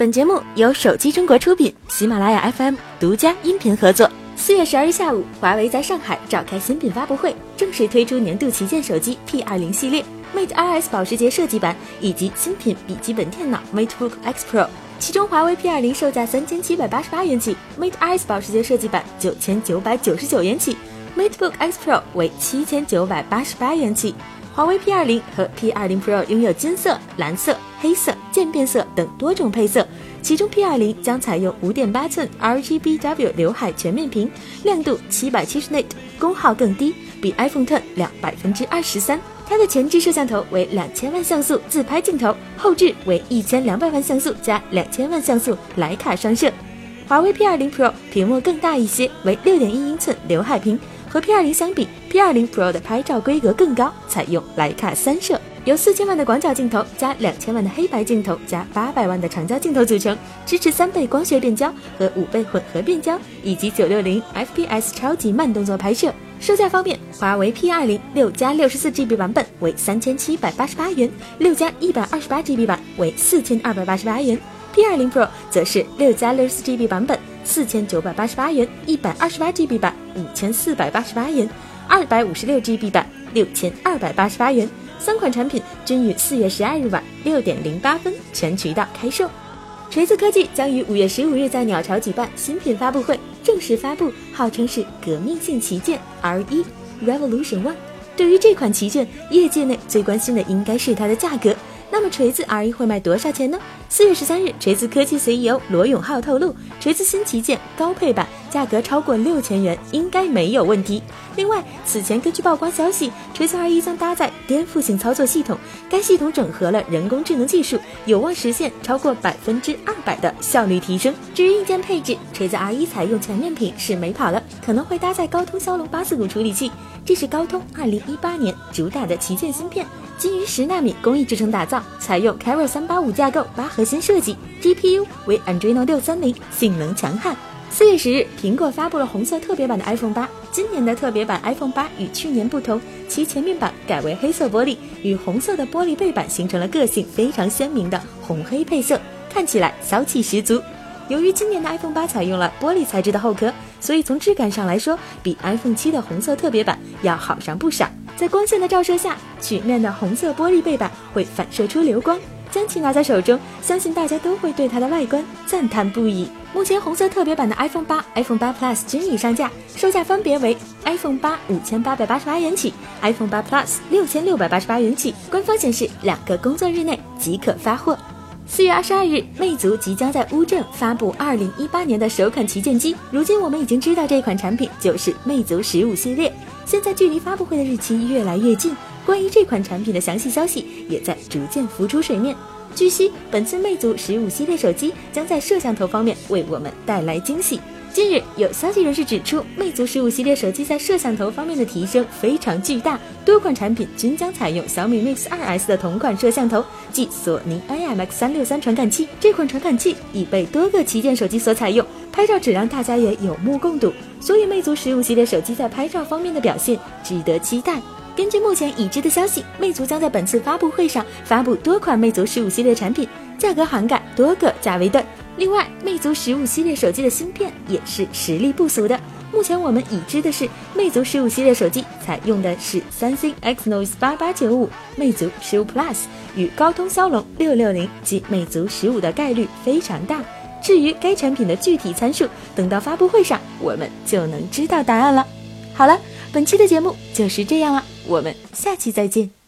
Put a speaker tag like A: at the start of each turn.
A: 本节目由手机中国出品，喜马拉雅 FM 独家音频合作。四月十二日下午，华为在上海召开新品发布会，正式推出年度旗舰手机 P 二零系列 Mate RS 保时捷设计版以及新品笔记本电脑 MateBook X Pro。其中，华为 P 二零售价三千七百八十八元起，Mate RS 保时捷设计版九千九百九十九元起，MateBook X Pro 为七千九百八十八元起。华为 P 二零和 P 二零 Pro 拥有金色、蓝色、黑色、渐变色等多种配色，其中 P 二零将采用五点八寸 RGBW 刘海全面屏，亮度七百七十 nit，功耗更低，比 iPhone Ten 亮百分之二十三。它的前置摄像头为两千万像素自拍镜头，后置为一千两百万像素加两千万像素徕卡双摄。华为 P 二零 Pro 屏幕更大一些，为六点一英寸刘海屏。和 P20 相比，P20 Pro 的拍照规格更高，采用徕卡三摄，由四千万的广角镜头加两千万的黑白镜头加八百万的长焦镜头组成，支持三倍光学变焦和五倍混合变焦，以及九六零 FPS 超级慢动作拍摄。售价方面，华为 P 二零六加六十四 GB 版本为三千七百八十八元，六加一百二十八 GB 版为四千二百八十八元，P 二零 Pro 则是六加六十四 GB 版本。四千九百八十八元，一百二十八 GB 版五千四百八十八元，二百五十六 GB 版六千二百八十八元。三款产品均于四月十二日晚六点零八分全渠道开售。锤子科技将于五月十五日在鸟巢举办新品发布会，正式发布号称是革命性旗舰 R 一 Revolution One。对于这款旗舰，业界内最关心的应该是它的价格。那么锤子 R1 会卖多少钱呢？四月十三日，锤子科技 CEO 罗永浩透露，锤子新旗舰高配版价格超过六千元，应该没有问题。另外，此前根据曝光消息，锤子 R1 将搭载颠覆性操作系统，该系统整合了人工智能技术，有望实现超过百分之二百的效率提升。至于硬件配置，锤子 R1 采用全面屏是没跑了，可能会搭载高通骁龙八四五处理器，这是高通二零一八年主打的旗舰芯片。基于十纳米工艺制成打造，采用 c a r o 三八五架构，八核心设计，GPU 为 Adreno 六三零，性能强悍。四月十日，苹果发布了红色特别版的 iPhone 八。今年的特别版 iPhone 八与去年不同，其前面板改为黑色玻璃，与红色的玻璃背板形成了个性非常鲜明的红黑配色，看起来骚气十足。由于今年的 iPhone 八采用了玻璃材质的后壳，所以从质感上来说，比 iPhone 七的红色特别版要好上不少。在光线的照射下，曲面的红色玻璃背板会反射出流光。将其拿在手中，相信大家都会对它的外观赞叹不已。目前红色特别版的 iPhone 八、iPhone 八 Plus 均已上架，售价分别为 iPhone 八五千八百八十八元起，iPhone 八 Plus 六千六百八十八元起。官方显示，两个工作日内即可发货。四月二十二日，魅族即将在乌镇发布二零一八年的首款旗舰机。如今我们已经知道这款产品就是魅族十五系列。现在距离发布会的日期越来越近，关于这款产品的详细消息也在逐渐浮出水面。据悉，本次魅族十五系列手机将在摄像头方面为我们带来惊喜。近日，有消息人士指出，魅族十五系列手机在摄像头方面的提升非常巨大，多款产品均将采用小米 Mix 2S 的同款摄像头，即索尼 IMX 三六三传感器。这款传感器已被多个旗舰手机所采用，拍照质量大家也有目共睹，所以魅族十五系列手机在拍照方面的表现值得期待。根据目前已知的消息，魅族将在本次发布会上发布多款魅族十五系列产品，价格涵盖多个价位段。另外，魅族十五系列手机的芯片也是实力不俗的。目前我们已知的是，魅族十五系列手机采用的是三星 Exynos 八八九五，魅族十五 Plus 与高通骁龙六六零及魅族十五的概率非常大。至于该产品的具体参数，等到发布会上我们就能知道答案了。好了，本期的节目就是这样了，我们下期再见。